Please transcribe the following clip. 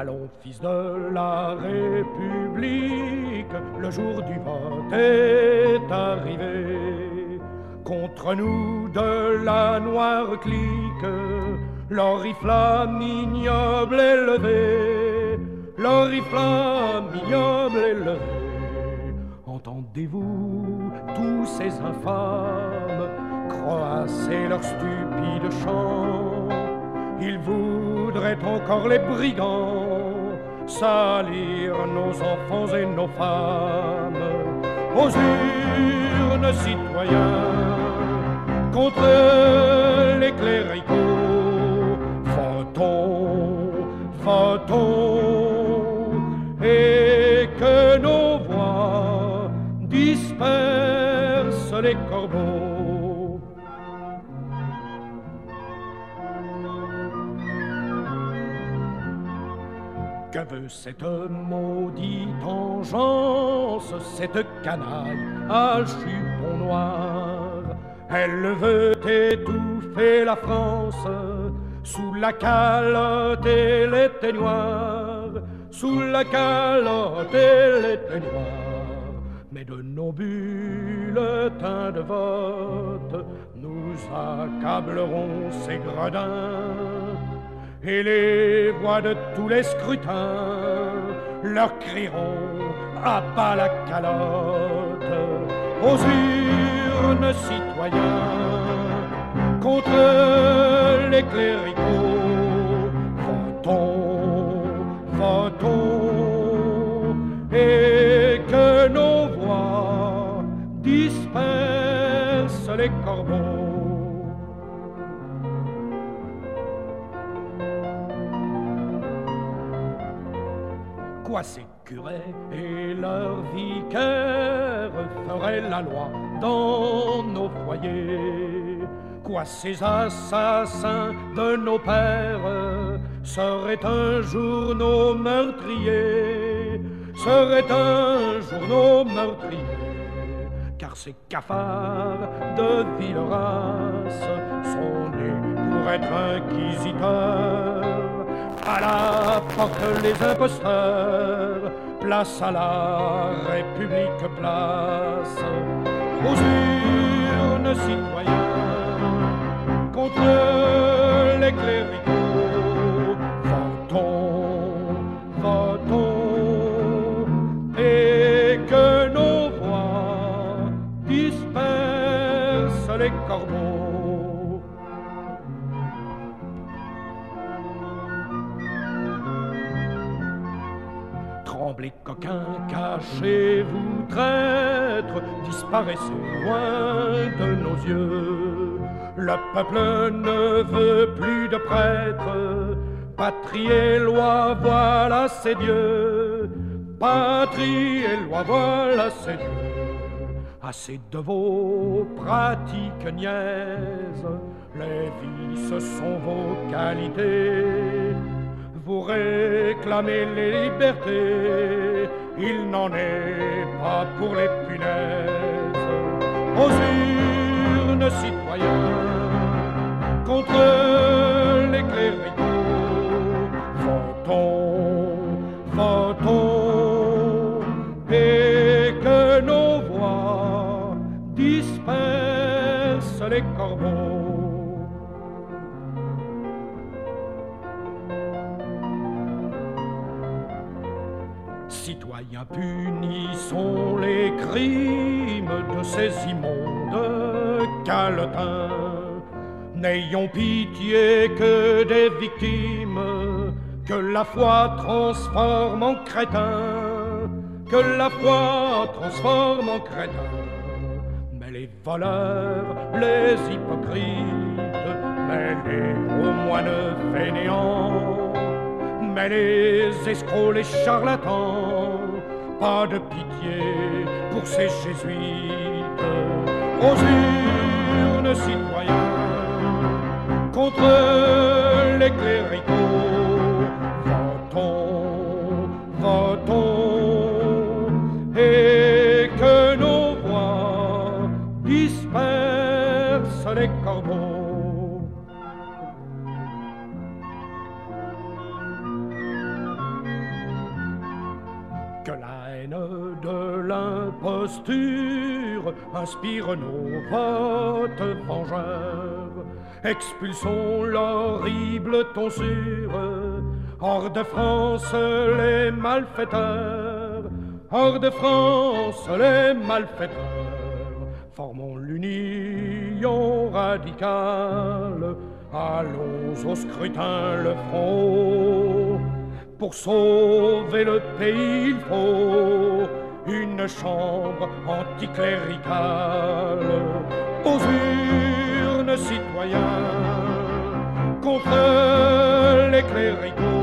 Allons, fils de la République, le jour du vote est arrivé. Contre nous de la noire clique, l'oriflamme ignoble est levé, l'oriflamme ignoble est levé. Entendez-vous tous ces infâmes croasser leur stupide chant Ils voudraient encore les brigands salir nos enfants et nos femmes aux urnes citoyens contre les cléricaux. Votons, votons, et que nos voix dispersent les corbeaux. Cette maudite engeance, cette canaille à jupon noir Elle veut étouffer la France sous la calotte et les teignoirs, sous la calotte et les teignoirs. Mais de nos bulletins de vote, nous accablerons ces gredins et les voix de tous les scrutins leur crieront à bas la calotte aux urnes citoyens contre les cléricaux. Votons, votons, et que nos voix dispersent les corbeaux. Quoi ces curés et leurs vicaires feraient la loi dans nos foyers? Quoi ces assassins de nos pères seraient un jour nos meurtriers? Seraient un jour nos meurtriers? Car ces cafards de ville race sont nés pour être inquisiteurs à la porte les imposteurs, place à la République, place aux urnes citoyens contre les cléricaux. Votons, votons, et que nos voix dispersent les corbeaux. Tremblez coquins, cachez-vous traîtres, disparaissez loin de nos yeux. Le peuple ne veut plus de prêtres, patrie et loi, voilà ses dieux. Patrie et loi, voilà ses dieux. Assez de vos pratiques niaises, les vices sont vos qualités. Vous réclamez les libertés, il n'en est pas pour les punaises. Aux urnes citoyens, contre les cléricaux, votons, votons, et que nos voix dispersent les corbeaux. Citoyens, punissons les crimes de ces immondes caletins. N'ayons pitié que des victimes, que la foi transforme en crétins, que la foi transforme en crétins. Mais les voleurs, les hypocrites, mais les gros moines fainéants, les escrocs, les charlatans, pas de pitié pour ces jésuites. Aux urnes citoyens, contre les cléricaux, votons, votons, et que nos voix dispersent les corbeaux. Imposture inspire nos votes vengeurs. Expulsons l'horrible tonsure, hors de France les malfaiteurs, hors de France les malfaiteurs. Formons l'union radicale, allons au scrutin le front. Pour sauver le pays, il faut une chambre anticléricale. Aux urnes, citoyens, contre les cléricaux,